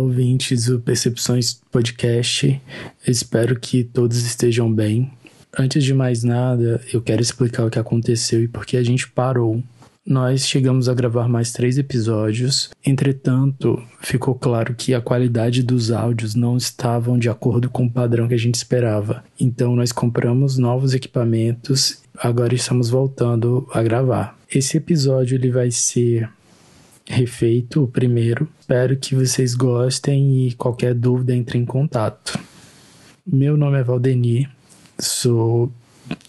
Ouvintes do Percepções Podcast. Espero que todos estejam bem. Antes de mais nada, eu quero explicar o que aconteceu e por que a gente parou. Nós chegamos a gravar mais três episódios, entretanto, ficou claro que a qualidade dos áudios não estavam de acordo com o padrão que a gente esperava. Então, nós compramos novos equipamentos, agora estamos voltando a gravar. Esse episódio ele vai ser refeito, o primeiro. Espero que vocês gostem e qualquer dúvida entre em contato. Meu nome é Valdeni, sou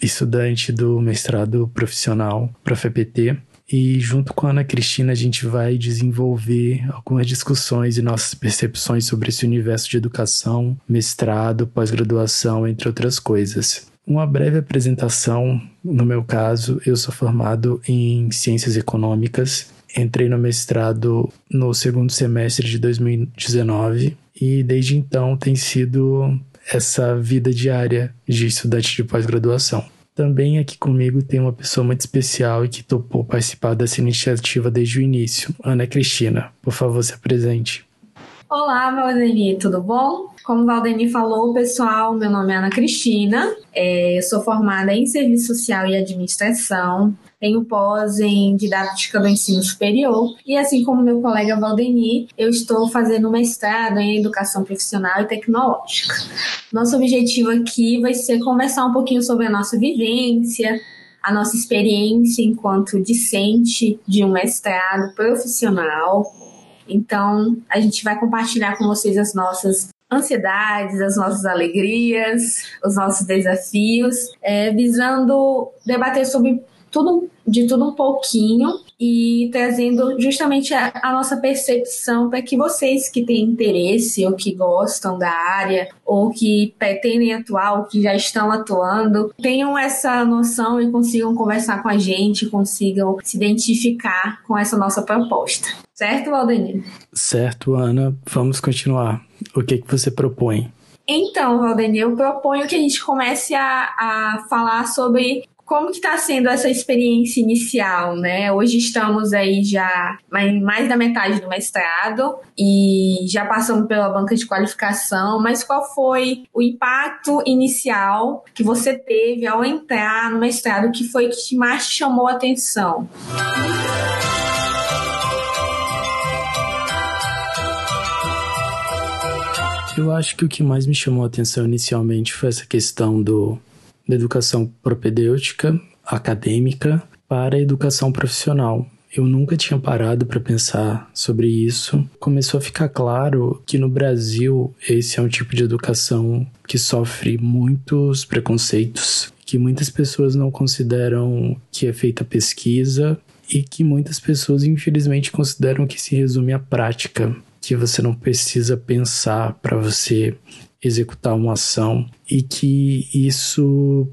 estudante do mestrado profissional para FPT e junto com a Ana Cristina a gente vai desenvolver algumas discussões e nossas percepções sobre esse universo de educação, mestrado, pós-graduação, entre outras coisas. Uma breve apresentação, no meu caso, eu sou formado em Ciências Econômicas Entrei no mestrado no segundo semestre de 2019 e desde então tem sido essa vida diária de estudante de pós-graduação. Também aqui comigo tem uma pessoa muito especial e que topou participar dessa iniciativa desde o início, Ana Cristina. Por favor, se apresente. Olá, Valdeni, tudo bom? Como o Valdeni falou, pessoal, meu nome é Ana Cristina, é, eu sou formada em Serviço Social e Administração, tenho pós em Didática do Ensino Superior e, assim como meu colega Valdeni, eu estou fazendo mestrado em Educação Profissional e Tecnológica. Nosso objetivo aqui vai ser conversar um pouquinho sobre a nossa vivência, a nossa experiência enquanto discente de um mestrado profissional. Então, a gente vai compartilhar com vocês as nossas ansiedades, as nossas alegrias, os nossos desafios, é, visando debater sobre tudo, de tudo um pouquinho e trazendo justamente a, a nossa percepção para que vocês que têm interesse ou que gostam da área ou que pretendem atuar ou que já estão atuando tenham essa noção e consigam conversar com a gente, consigam se identificar com essa nossa proposta. Certo, Valdenir? Certo, Ana. Vamos continuar. O que, que você propõe? Então, Valdenir, eu proponho que a gente comece a, a falar sobre como que está sendo essa experiência inicial, né? Hoje estamos aí já mais da metade do mestrado e já passamos pela banca de qualificação, mas qual foi o impacto inicial que você teve ao entrar no mestrado? que foi que mais te chamou a atenção? Eu acho que o que mais me chamou a atenção inicialmente foi essa questão do da educação propedêutica, acadêmica, para a educação profissional. Eu nunca tinha parado para pensar sobre isso. Começou a ficar claro que no Brasil esse é um tipo de educação que sofre muitos preconceitos, que muitas pessoas não consideram que é feita pesquisa e que muitas pessoas infelizmente consideram que se resume à prática, que você não precisa pensar para você executar uma ação e que isso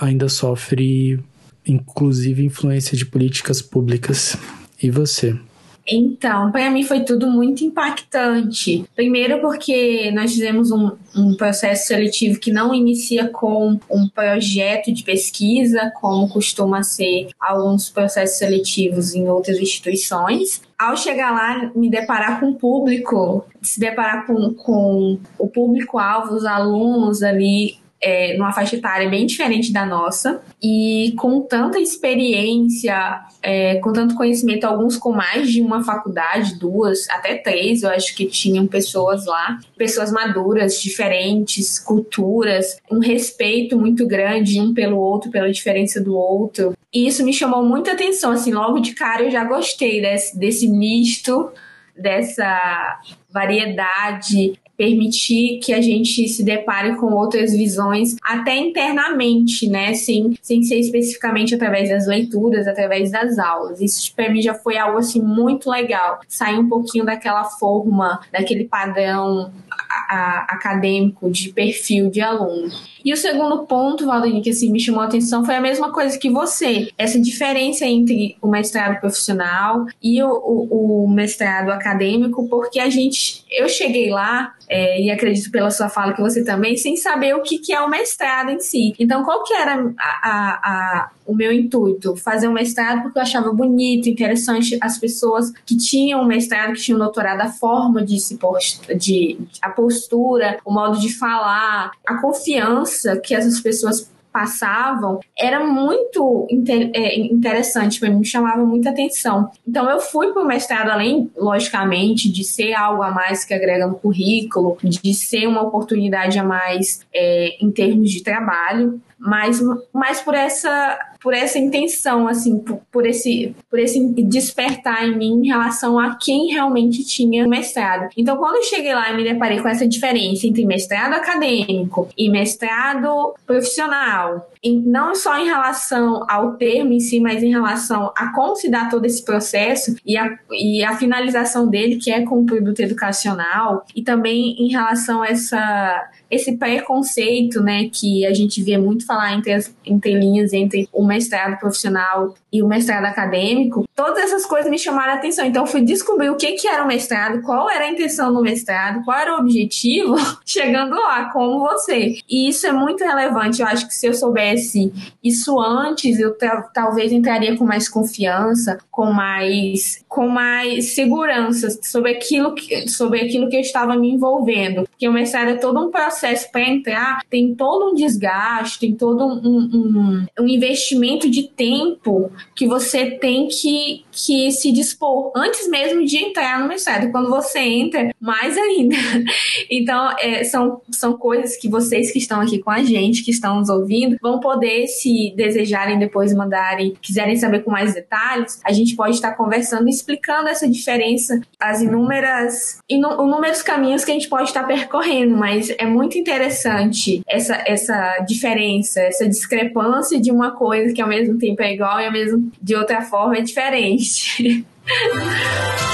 ainda sofre, inclusive, influência de políticas públicas. E você? Então, para mim foi tudo muito impactante. Primeiro, porque nós fizemos um, um, processo seletivo que não inicia com um projeto de pesquisa, como costuma ser alguns processos seletivos em outras instituições. Ao chegar lá, me deparar com o público, se deparar com, com o público-alvo, os alunos ali é, numa faixa etária bem diferente da nossa e com tanta experiência, é, com tanto conhecimento, alguns com mais de uma faculdade, duas, até três, eu acho que tinham pessoas lá, pessoas maduras, diferentes, culturas, um respeito muito grande um pelo outro, pela diferença do outro. E isso me chamou muita atenção, assim, logo de cara eu já gostei desse, desse misto dessa variedade permitir que a gente se depare com outras visões, até internamente, né? Sem, sem ser especificamente através das leituras, através das aulas. Isso para mim já foi algo assim muito legal. Sair um pouquinho daquela forma, daquele padrão a, a, acadêmico de perfil de aluno. E o segundo ponto, Valdini, que assim, me chamou a atenção foi a mesma coisa que você. Essa diferença entre o mestrado profissional e o, o, o mestrado acadêmico, porque a gente. Eu cheguei lá é, e acredito pela sua fala que você também, sem saber o que, que é o mestrado em si. Então, qual que era a, a, a o meu intuito, fazer um mestrado porque eu achava bonito, interessante as pessoas que tinham um mestrado, que tinham um doutorado, a forma de se post, de a postura, o modo de falar, a confiança que essas pessoas passavam era muito inter, é, interessante me chamava muita atenção. Então eu fui para o mestrado, além, logicamente, de ser algo a mais que agrega no currículo, de ser uma oportunidade a mais é, em termos de trabalho, mas, mas por essa por essa intenção assim por, por, esse por esse despertar em mim em relação a quem realmente tinha mestrado. Então quando eu cheguei lá e me deparei com essa diferença entre mestrado acadêmico e mestrado profissional e não só em relação ao termo em si mas em relação a como se dá todo esse processo e a, e a finalização dele que é com o produto educacional e também em relação a essa esse preconceito, né, que a gente vê muito falar entre as entre linhas entre o mestrado profissional e o mestrado acadêmico, todas essas coisas me chamaram a atenção. Então, eu fui descobrir o que, que era o mestrado, qual era a intenção do mestrado, qual era o objetivo, chegando lá, como você. E isso é muito relevante. Eu acho que se eu soubesse isso antes, eu talvez entraria com mais confiança, com mais, com mais segurança sobre aquilo que, sobre aquilo que eu estava me envolvendo. Porque o mestrado é todo um processo para entrar tem todo um desgaste, tem todo um, um, um, investimento de tempo que você tem que, que se dispor antes mesmo de entrar no mestrado. Quando você entra, mais ainda. Então, é, são, são coisas que vocês que estão aqui com a gente, que estão nos ouvindo, vão poder, se desejarem depois mandarem, quiserem saber com mais detalhes, a gente pode estar conversando explicando essa diferença, as inúmeras, inúmeros caminhos que a gente pode estar percorrendo, mas é muito interessante essa, essa diferença, essa discrepância de uma coisa que ao mesmo tempo é igual e ao mesmo de outra forma é diferente.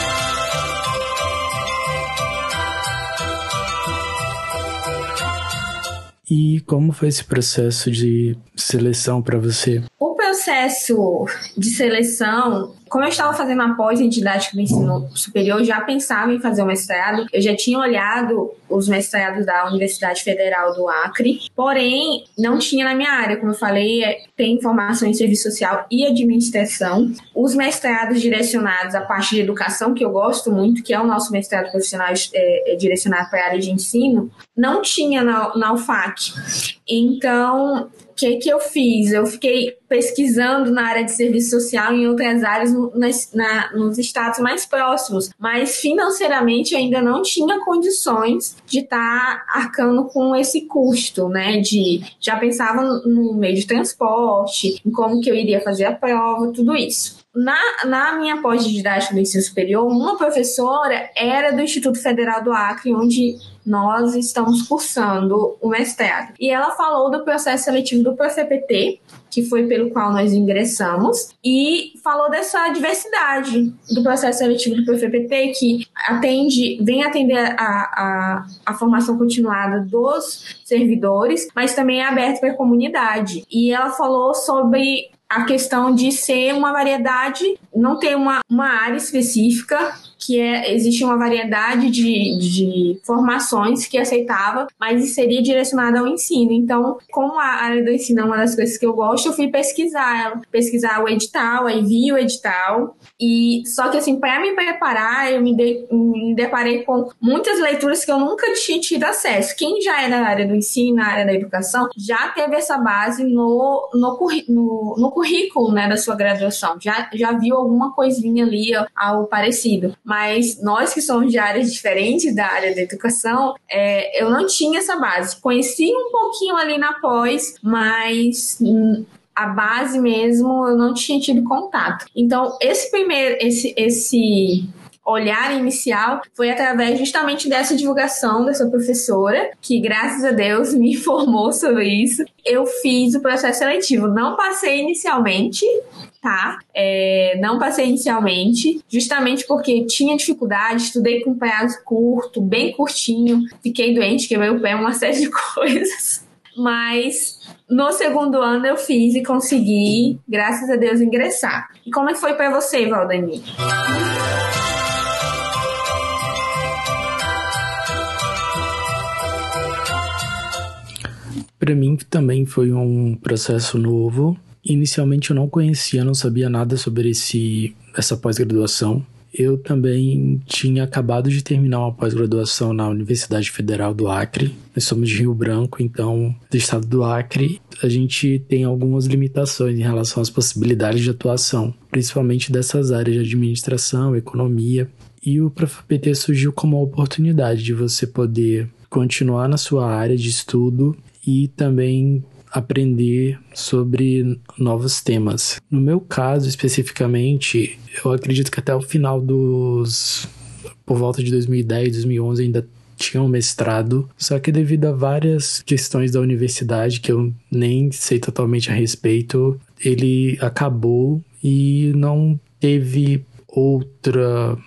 E como foi esse processo de seleção para você? O processo de seleção como eu estava fazendo a pós em didática do ensino superior, já pensava em fazer o mestrado. Eu já tinha olhado os mestrados da Universidade Federal do Acre, porém não tinha na minha área, como eu falei, é, tem formação em serviço social e administração. Os mestrados direcionados à parte de educação, que eu gosto muito, que é o nosso mestrado profissional é, é direcionado para a área de ensino, não tinha na, na UFAC. Então, que que eu fiz? Eu fiquei pesquisando na área de serviço social em outras áreas nas, na, nos estados mais próximos, mas financeiramente ainda não tinha condições de estar tá arcando com esse custo, né? De já pensava no meio de transporte, em como que eu iria fazer a prova, tudo isso. Na, na minha pós-didática do ensino superior, uma professora era do Instituto Federal do Acre, onde nós estamos cursando o mestrado. E ela falou do processo seletivo do ProCPT, que foi pelo qual nós ingressamos, e falou dessa diversidade do processo seletivo do PFPT, que atende, vem atender a, a, a formação continuada dos servidores, mas também é aberto para a comunidade. E ela falou sobre a questão de ser uma variedade, não ter uma, uma área específica, que é, existe uma variedade de, de formações que aceitava, mas seria direcionada ao ensino. Então, como a área do ensino é uma das coisas que eu gosto, eu fui pesquisar pesquisar o edital, aí vi o edital, e só que assim, para me preparar, eu me, de, me deparei com muitas leituras que eu nunca tinha tido acesso. Quem já é da área do ensino, na área da educação, já teve essa base no, no, no, no currículo né, da sua graduação, já, já viu alguma coisinha ali, algo parecido. Mas nós que somos de áreas diferentes da área da educação, é, eu não tinha essa base. Conheci um pouquinho ali na pós, mas a base mesmo eu não tinha tido contato. Então, esse primeiro, esse, esse olhar inicial foi através justamente dessa divulgação dessa professora, que graças a Deus me informou sobre isso. Eu fiz o processo seletivo, não passei inicialmente, é, não passei inicialmente, justamente porque tinha dificuldade, estudei com um prazo curto, bem curtinho, fiquei doente, quebrei o pé, uma série de coisas. Mas no segundo ano eu fiz e consegui, graças a Deus, ingressar. E como é que foi para você, Valdemir? Para mim também foi um processo novo. Inicialmente eu não conhecia, não sabia nada sobre esse, essa pós-graduação. Eu também tinha acabado de terminar uma pós-graduação na Universidade Federal do Acre. Nós somos de Rio Branco, então, do estado do Acre, a gente tem algumas limitações em relação às possibilidades de atuação, principalmente dessas áreas de administração, economia. E o ProfPT surgiu como uma oportunidade de você poder continuar na sua área de estudo e também aprender sobre novos temas. No meu caso, especificamente, eu acredito que até o final dos. por volta de 2010, 2011, ainda tinha um mestrado, só que devido a várias questões da universidade que eu nem sei totalmente a respeito, ele acabou e não teve outra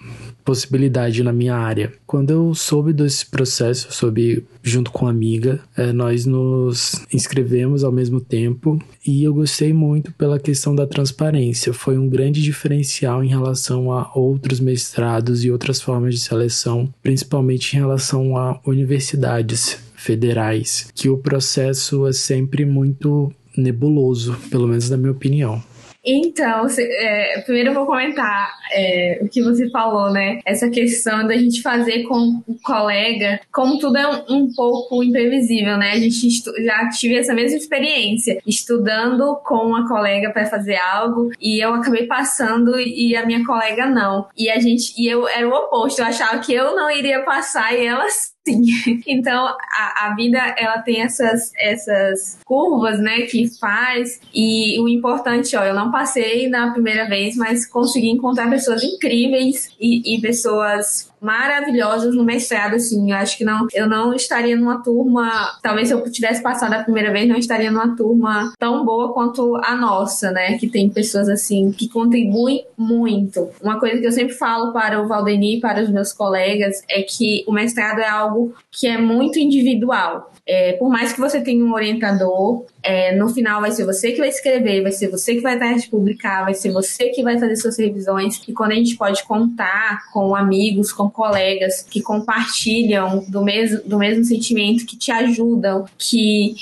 possibilidade na minha área. Quando eu soube desse processo, soube junto com a amiga, é, nós nos inscrevemos ao mesmo tempo e eu gostei muito pela questão da transparência. Foi um grande diferencial em relação a outros mestrados e outras formas de seleção, principalmente em relação a universidades federais, que o processo é sempre muito nebuloso, pelo menos na minha opinião. Então, é, primeiro eu vou comentar é, o que você falou, né? Essa questão da gente fazer com o colega, como tudo é um, um pouco imprevisível, né? A gente já tive essa mesma experiência, estudando com uma colega para fazer algo e eu acabei passando e a minha colega não. E a gente, e eu era o oposto, eu achava que eu não iria passar e ela Sim. Então, a, a vida, ela tem essas, essas curvas, né, que faz. E o importante, ó, eu não passei na primeira vez, mas consegui encontrar pessoas incríveis e, e pessoas maravilhosas no mestrado, assim. Eu acho que não, eu não estaria numa turma, talvez se eu tivesse passado a primeira vez, não estaria numa turma tão boa quanto a nossa, né? Que tem pessoas assim que contribuem muito. Uma coisa que eu sempre falo para o Valdeni e para os meus colegas é que o mestrado é algo que é muito individual. É, por mais que você tenha um orientador, é, no final vai ser você que vai escrever, vai ser você que vai dar de publicar, vai ser você que vai fazer suas revisões. E quando a gente pode contar com amigos, com colegas que compartilham do mesmo, do mesmo sentimento, que te ajudam, que,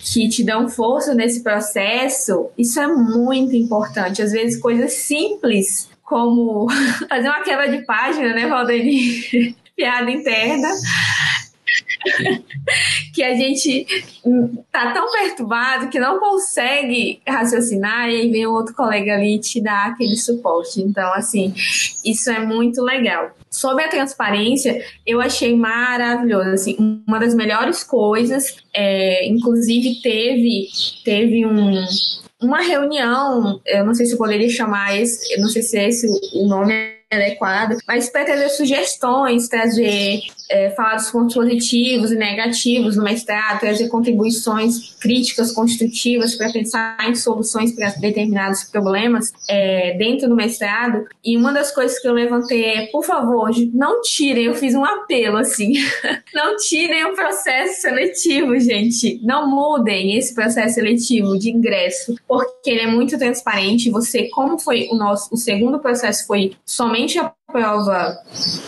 que te dão força nesse processo, isso é muito importante. Às vezes, coisas simples como fazer uma quebra de página, né, Valdeni? Piada interna que a gente tá tão perturbado que não consegue raciocinar e aí vem o outro colega ali te dá aquele suporte. Então, assim, isso é muito legal. Sobre a transparência, eu achei maravilhoso, assim, uma das melhores coisas, é, inclusive teve, teve um, uma reunião, eu não sei se eu poderia chamar esse, eu não sei se é esse o nome adequado, mas para trazer sugestões, trazer é, falar dos pontos positivos e negativos no mestrado, trazer contribuições críticas construtivas para pensar em soluções para determinados problemas é, dentro do mestrado. E uma das coisas que eu levantei é, por favor, não tirem, eu fiz um apelo assim, não tirem o processo seletivo, gente. Não mudem esse processo seletivo de ingresso, porque ele é muito transparente. Você, como foi o nosso, o segundo processo foi somente a prova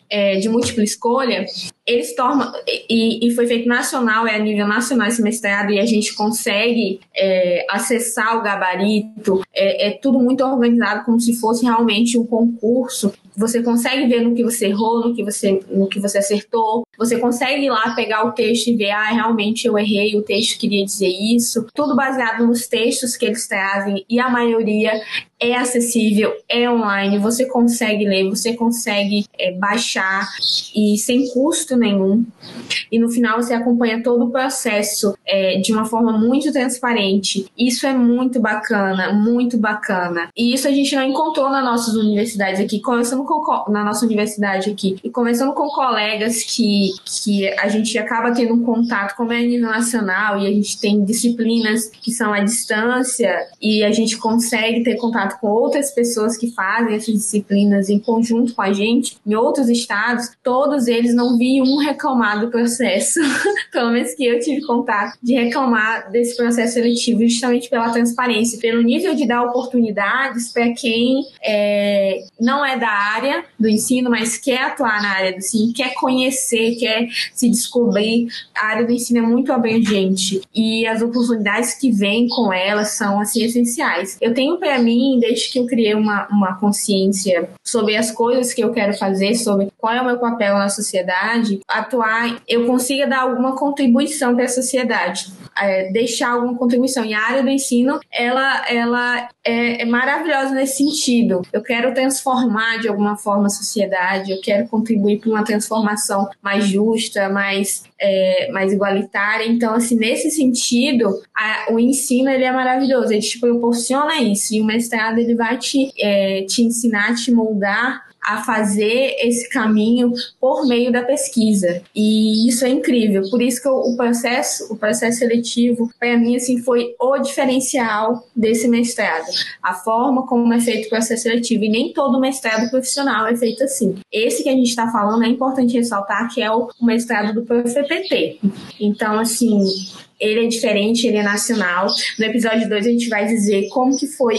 é, de múltipla escolha, eles tornam, e, e, foi feito nacional, é a nível nacional esse mestrado, e a gente consegue é, acessar o gabarito, é, é, tudo muito organizado, como se fosse realmente um concurso. Você consegue ver no que você errou, no que você, no que você acertou, você consegue ir lá pegar o texto e ver, ah, realmente eu errei, o texto queria dizer isso, tudo baseado nos textos que eles trazem, e a maioria é acessível, é online, você consegue ler, você consegue é, baixar e sem custo nenhum. E no final você acompanha todo o processo é, de uma forma muito transparente. Isso é muito bacana, muito bacana. E isso a gente não encontrou nas nossas universidades aqui, conversando com na nossa universidade aqui e conversando com colegas que, que a gente acaba tendo um contato como é a nível nacional e a gente tem disciplinas que são à distância e a gente consegue ter contato contato com outras pessoas que fazem essas disciplinas em conjunto com a gente, em outros estados, todos eles não vi um reclamar do processo, pelo menos que eu tive contato, de reclamar desse processo seletivo, justamente pela transparência, pelo nível de dar oportunidades para quem é, não é da área do ensino, mas quer atuar na área do ensino, quer conhecer, quer se descobrir. A área do ensino é muito abrangente e as oportunidades que vêm com ela são assim essenciais. Eu tenho para mim, desde que eu criei uma, uma consciência sobre as coisas que eu quero fazer, sobre qual é o meu papel na sociedade, atuar, eu consiga dar alguma contribuição para a sociedade, é, deixar alguma contribuição. E a área do ensino, ela, ela é, é maravilhosa nesse sentido. Eu quero transformar de alguma forma a sociedade, eu quero contribuir para uma transformação mais justa, mais, é, mais igualitária. Então, assim, nesse sentido, a, o ensino ele é maravilhoso, ele te proporciona isso. E o mestrado ele vai te, é, te ensinar, te moldar a fazer esse caminho por meio da pesquisa. E isso é incrível. Por isso que o processo, o processo seletivo, para mim, assim, foi o diferencial desse mestrado. A forma como é feito o processo seletivo. E nem todo mestrado profissional é feito assim. Esse que a gente está falando é importante ressaltar que é o mestrado do PFPT. Então, assim, ele é diferente, ele é nacional. No episódio 2 a gente vai dizer como que foi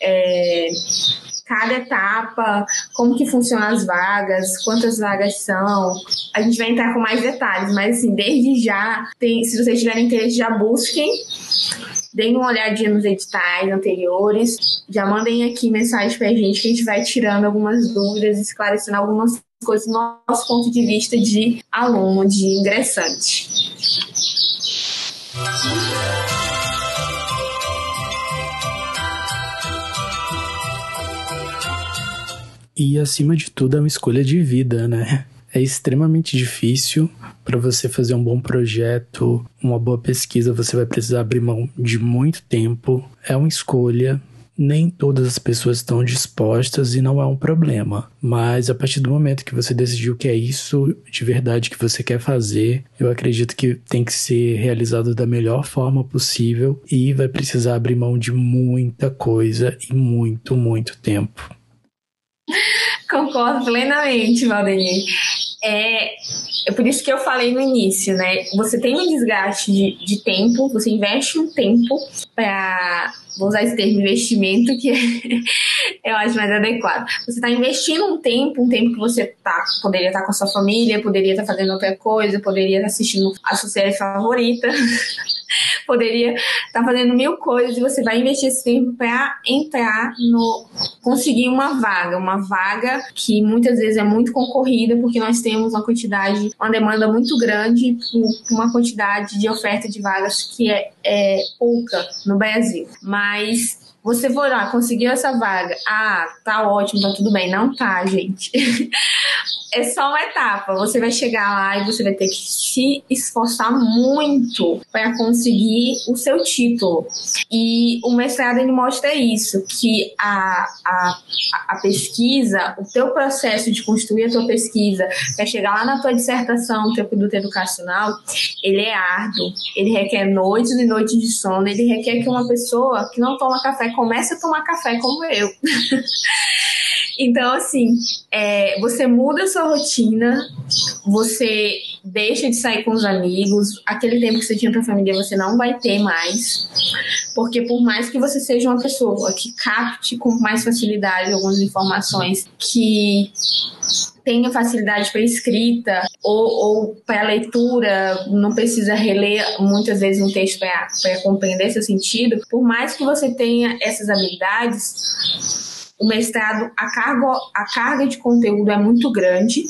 é, cada etapa, como que funcionam as vagas, quantas vagas são. A gente vai entrar com mais detalhes, mas assim, desde já, tem, se vocês tiverem interesse, já busquem. Deem uma olhadinha nos editais anteriores. Já mandem aqui mensagem pra gente que a gente vai tirando algumas dúvidas, esclarecendo algumas coisas do nosso ponto de vista de aluno, de ingressante. E acima de tudo é uma escolha de vida, né? É extremamente difícil para você fazer um bom projeto, uma boa pesquisa, você vai precisar abrir mão de muito tempo. É uma escolha. Nem todas as pessoas estão dispostas e não é um problema. Mas a partir do momento que você decidiu que é isso de verdade que você quer fazer, eu acredito que tem que ser realizado da melhor forma possível e vai precisar abrir mão de muita coisa e muito, muito tempo. Concordo plenamente, Valdemir. É, é por isso que eu falei no início, né? Você tem um desgaste de, de tempo, você investe um tempo para. Vou usar esse termo investimento, que eu acho mais adequado. Você está investindo um tempo, um tempo que você tá, poderia estar tá com a sua família, poderia estar tá fazendo outra coisa, poderia estar tá assistindo a sua série favorita. poderia estar tá fazendo mil coisas e você vai investir esse tempo para entrar no conseguir uma vaga, uma vaga que muitas vezes é muito concorrida porque nós temos uma quantidade, uma demanda muito grande por uma quantidade de oferta de vagas que é, é pouca no Brasil. Mas você for lá, conseguiu essa vaga. Ah, tá ótimo, tá tudo bem. Não tá, gente. é só uma etapa. Você vai chegar lá e você vai ter que se esforçar muito para conseguir o seu título. E o mestrado ele mostra isso, que a, a, a pesquisa, o teu processo de construir a tua pesquisa para chegar lá na tua dissertação, teu produto educacional, ele é árduo. Ele requer noites e noites de sono. Ele requer que uma pessoa que não toma café comece a tomar café como eu. Então, assim, é, você muda a sua rotina, você deixa de sair com os amigos, aquele tempo que você tinha para família você não vai ter mais, porque por mais que você seja uma pessoa que capte com mais facilidade algumas informações, que tenha facilidade para escrita ou, ou para leitura, não precisa reler muitas vezes um texto para compreender seu sentido, por mais que você tenha essas habilidades, o mestrado, a carga, a carga de conteúdo é muito grande,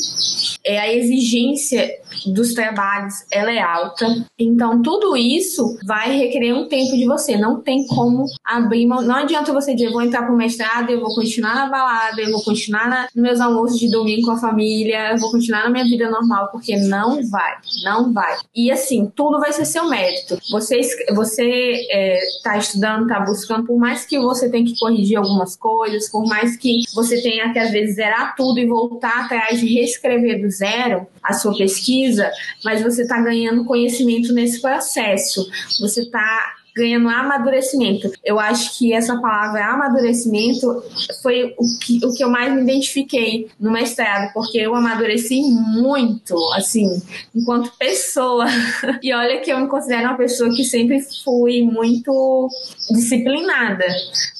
é, a exigência dos trabalhos ela é alta. Então, tudo isso vai requerer um tempo de você. Não tem como abrir mão. Não adianta você dizer, vou entrar pro mestrado, eu vou continuar na balada, eu vou continuar na, nos meus almoços de domingo com a família, eu vou continuar na minha vida normal, porque não vai. Não vai. E assim, tudo vai ser seu mérito. Você, você é, tá estudando, tá buscando, por mais que você tenha que corrigir algumas coisas, por mais que você tenha que às vezes zerar tudo e voltar atrás de reescrever do zero a sua pesquisa, mas você está ganhando conhecimento nesse processo. Você está ganhando amadurecimento. Eu acho que essa palavra amadurecimento foi o que, o que eu mais me identifiquei no mestrado, porque eu amadureci muito, assim, enquanto pessoa. E olha que eu me considero uma pessoa que sempre fui muito disciplinada,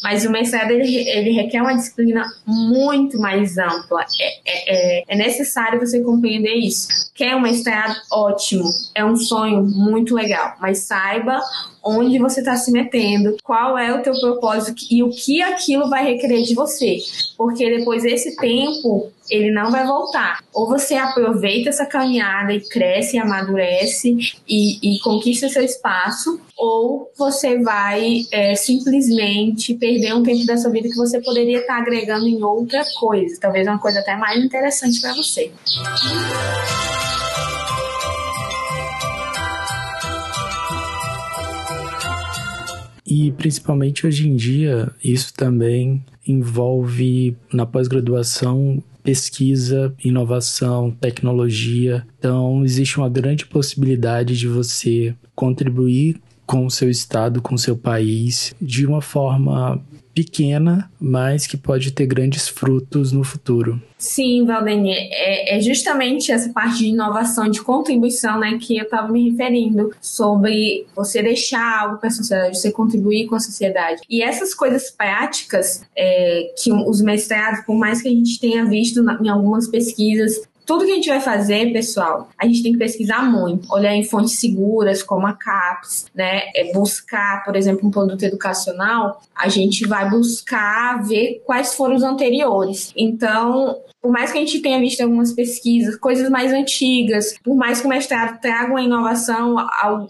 mas o mestrado ele, ele requer uma disciplina muito mais ampla. É, é, é, é necessário você compreender isso. Quer um mestrado? Ótimo, é um sonho muito legal, mas saiba onde você está se metendo, qual é o teu propósito e o que aquilo vai requerer de você. Porque depois desse tempo, ele não vai voltar. Ou você aproveita essa caminhada e cresce, amadurece e, e conquista seu espaço, ou você vai é, simplesmente perder um tempo da sua vida que você poderia estar agregando em outra coisa, talvez uma coisa até mais interessante para você. E principalmente hoje em dia, isso também envolve na pós-graduação pesquisa, inovação, tecnologia. Então, existe uma grande possibilidade de você contribuir com o seu estado, com o seu país, de uma forma pequena, mas que pode ter grandes frutos no futuro. Sim, Valdemir, é, é, justamente essa parte de inovação, de contribuição, né, que eu estava me referindo, sobre você deixar algo para a sociedade, você contribuir com a sociedade. E essas coisas práticas é, que os mestrados, por mais que a gente tenha visto na, em algumas pesquisas, tudo que a gente vai fazer, pessoal, a gente tem que pesquisar muito, olhar em fontes seguras, como a CAPES, né? É buscar, por exemplo, um produto educacional, a gente vai buscar ver quais foram os anteriores. Então, por mais que a gente tenha visto algumas pesquisas, coisas mais antigas, por mais que o mestrado traga uma inovação,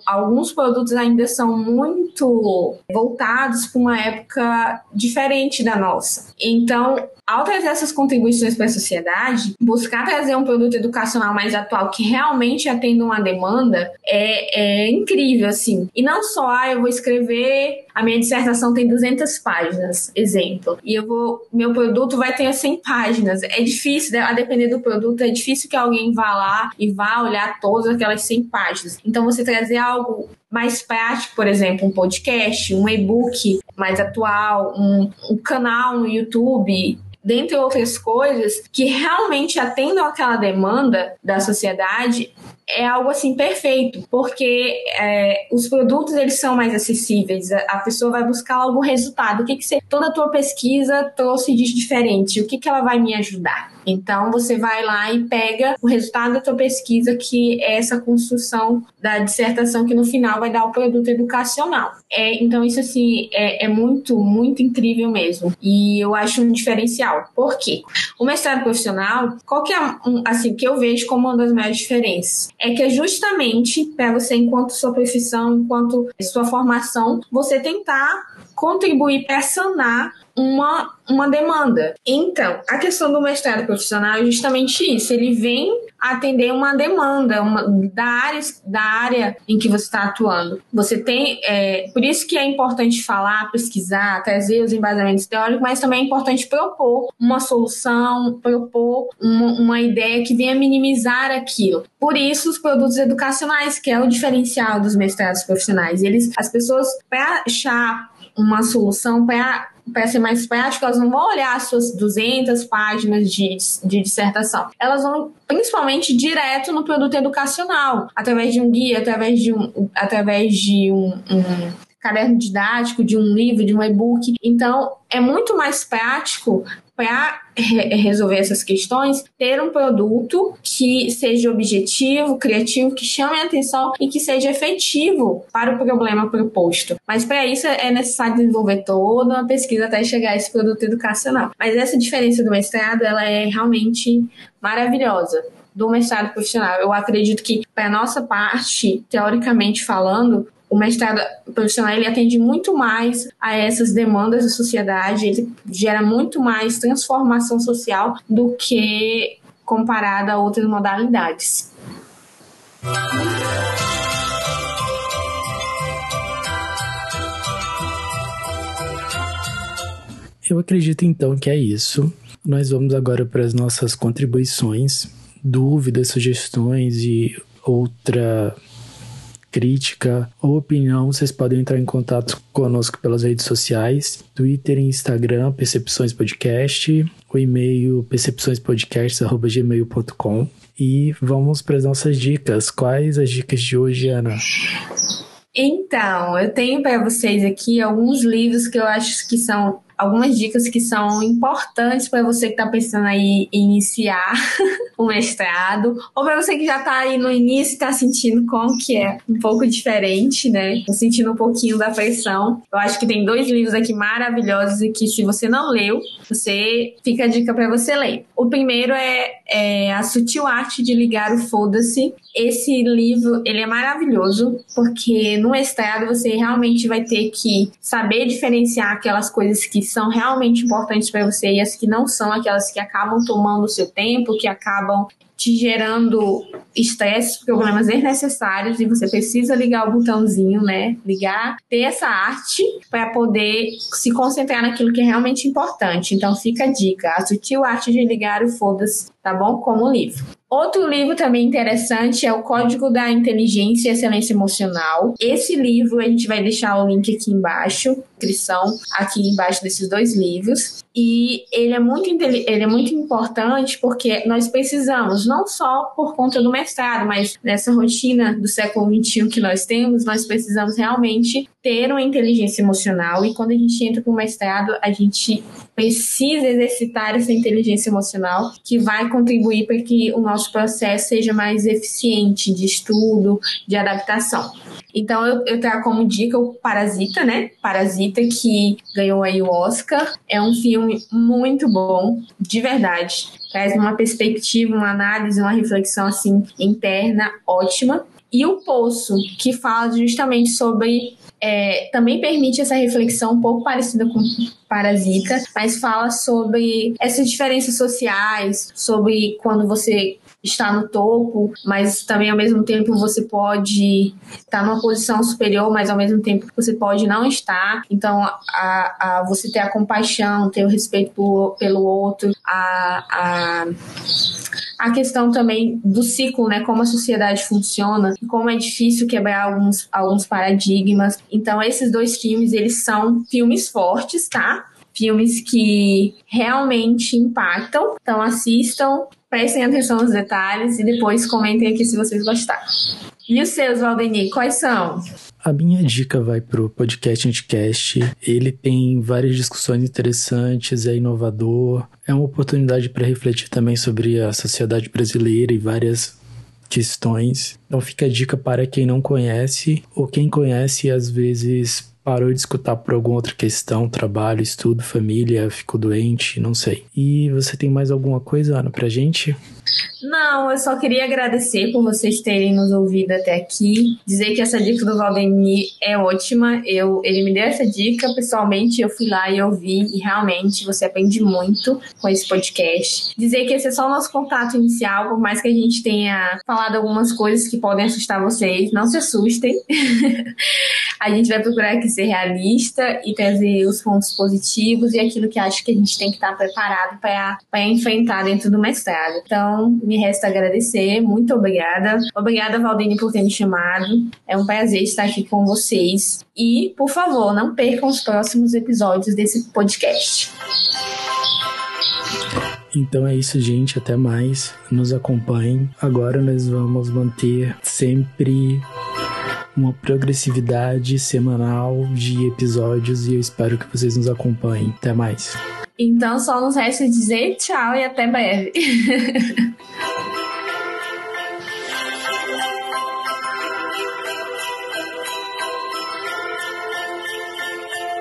alguns produtos ainda são muito voltados para uma época diferente da nossa. Então, ao trazer essas contribuições para a sociedade, buscar trazer um produto educacional mais atual que realmente atenda uma demanda é, é incrível, assim. E não só, ah, eu vou escrever, a minha dissertação tem 200 páginas, exemplo, e eu vou, meu produto vai ter 100 páginas. É difícil, a depender do produto, é difícil que alguém vá lá e vá olhar todas aquelas 100 páginas. Então, você trazer algo mais prático, por exemplo, um podcast, um e-book mais atual, um, um canal no YouTube, dentre outras coisas, que realmente atendam aquela demanda da sociedade, é algo assim perfeito, porque é, os produtos eles são mais acessíveis, a, pessoa vai buscar algum resultado. O que, que você, toda a tua pesquisa trouxe de diferente? O que, que ela vai me ajudar? Então você vai lá e pega o resultado da tua pesquisa, que é essa construção da dissertação que no final vai dar o produto educacional. É, então isso assim é, é muito, muito incrível mesmo. E eu acho um diferencial. Por quê? O mestrado profissional, qual que é um, assim que eu vejo como uma das maiores diferenças? É que é justamente para você, enquanto sua profissão, enquanto sua formação, você tentar contribuir para sanar uma, uma demanda. Então, a questão do mestrado profissional é justamente isso. Ele vem atender uma demanda uma, da, área, da área em que você está atuando. Você tem. É, por isso que é importante falar, pesquisar, trazer os embasamentos teóricos, mas também é importante propor uma solução, propor uma, uma ideia que venha minimizar aquilo. Por isso, os produtos educacionais, que é o diferencial dos mestrados profissionais. Eles, as pessoas, para achar uma solução para para ser mais prático, elas não vão olhar as suas 200 páginas de, de dissertação. Elas vão principalmente direto no produto educacional, através de um guia, através de um, através de um, um caderno didático, de um livro, de um e-book. Então, é muito mais prático para re resolver essas questões, ter um produto que seja objetivo, criativo, que chame a atenção e que seja efetivo para o problema proposto. Mas para isso é necessário desenvolver toda uma pesquisa até chegar a esse produto educacional. Mas essa diferença do mestrado, ela é realmente maravilhosa do mestrado profissional. Eu acredito que, para nossa parte, teoricamente falando, o mestrado profissional ele atende muito mais a essas demandas da sociedade, ele gera muito mais transformação social do que comparado a outras modalidades. Eu acredito então que é isso. Nós vamos agora para as nossas contribuições, dúvidas, sugestões e outra crítica ou opinião, vocês podem entrar em contato conosco pelas redes sociais, Twitter e Instagram, Percepções Podcast, o e-mail percepçõespodcast.gmail.com e vamos para as nossas dicas. Quais as dicas de hoje, Ana? Então, eu tenho para vocês aqui alguns livros que eu acho que são algumas dicas que são importantes para você que está pensando aí em iniciar o mestrado, ou para você que já está aí no início e está sentindo como que é um pouco diferente, né? Tô sentindo um pouquinho da pressão. Eu acho que tem dois livros aqui maravilhosos e que se você não leu, você fica a dica para você ler. O primeiro é, é A Sutil Arte de Ligar o Foda-se. Esse livro, ele é maravilhoso, porque no mestrado você realmente vai ter que saber diferenciar aquelas coisas que são realmente importantes para você e as que não são, aquelas que acabam tomando o seu tempo, que acabam te gerando estresse, problemas desnecessários e você precisa ligar o botãozinho, né? Ligar, ter essa arte para poder se concentrar naquilo que é realmente importante. Então fica a dica, a sutil arte de ligar o foda-se, tá bom? Como livro. Outro livro também interessante é o Código da Inteligência e Excelência Emocional. Esse livro a gente vai deixar o link aqui embaixo, descrição aqui embaixo desses dois livros. E ele é muito ele é muito importante porque nós precisamos não só por conta do mestrado, mas nessa rotina do século XXI que nós temos, nós precisamos realmente ter uma inteligência emocional. E quando a gente entra para o mestrado, a gente precisa exercitar essa inteligência emocional que vai contribuir para que o nosso processo seja mais eficiente de estudo, de adaptação. Então eu, eu trago como dica o Parasita, né? Parasita que ganhou aí o Oscar. É um filme muito bom, de verdade. Traz uma perspectiva, uma análise, uma reflexão assim interna ótima. E o Poço, que fala justamente sobre é, também permite essa reflexão um pouco parecida com Parasita, mas fala sobre essas diferenças sociais, sobre quando você está no topo, mas também ao mesmo tempo você pode estar numa posição superior, mas ao mesmo tempo você pode não estar. Então, a, a você ter a compaixão, ter o respeito por, pelo outro, a, a a questão também do ciclo, né? Como a sociedade funciona, como é difícil quebrar alguns, alguns paradigmas. Então, esses dois filmes, eles são filmes fortes, tá? Filmes que realmente impactam. Então, assistam, prestem atenção nos detalhes e depois comentem aqui se vocês gostaram. E os seus, Valdemir, quais são? A minha dica vai pro podcast Anticast. Ele tem várias discussões interessantes, é inovador, é uma oportunidade para refletir também sobre a sociedade brasileira e várias questões. Então fica a dica para quem não conhece ou quem conhece às vezes parou de escutar por alguma outra questão, trabalho, estudo, família, ficou doente, não sei. E você tem mais alguma coisa, Ana, pra gente? Não, eu só queria agradecer por vocês terem nos ouvido até aqui. Dizer que essa dica do Valdemir é ótima. Eu, ele me deu essa dica pessoalmente, eu fui lá e ouvi e realmente você aprende muito com esse podcast. Dizer que esse é só o nosso contato inicial, por mais que a gente tenha falado algumas coisas que podem assustar vocês, não se assustem. a gente vai procurar aqui ser realista e trazer os pontos positivos e aquilo que acho que a gente tem que estar preparado para enfrentar dentro do mestrado. Então, me resta agradecer. Muito obrigada. Obrigada, Valdine, por ter me chamado. É um prazer estar aqui com vocês. E, por favor, não percam os próximos episódios desse podcast. Então é isso, gente. Até mais. Nos acompanhem. Agora nós vamos manter sempre uma progressividade semanal de episódios e eu espero que vocês nos acompanhem. Até mais. Então só nos resta dizer tchau e até breve.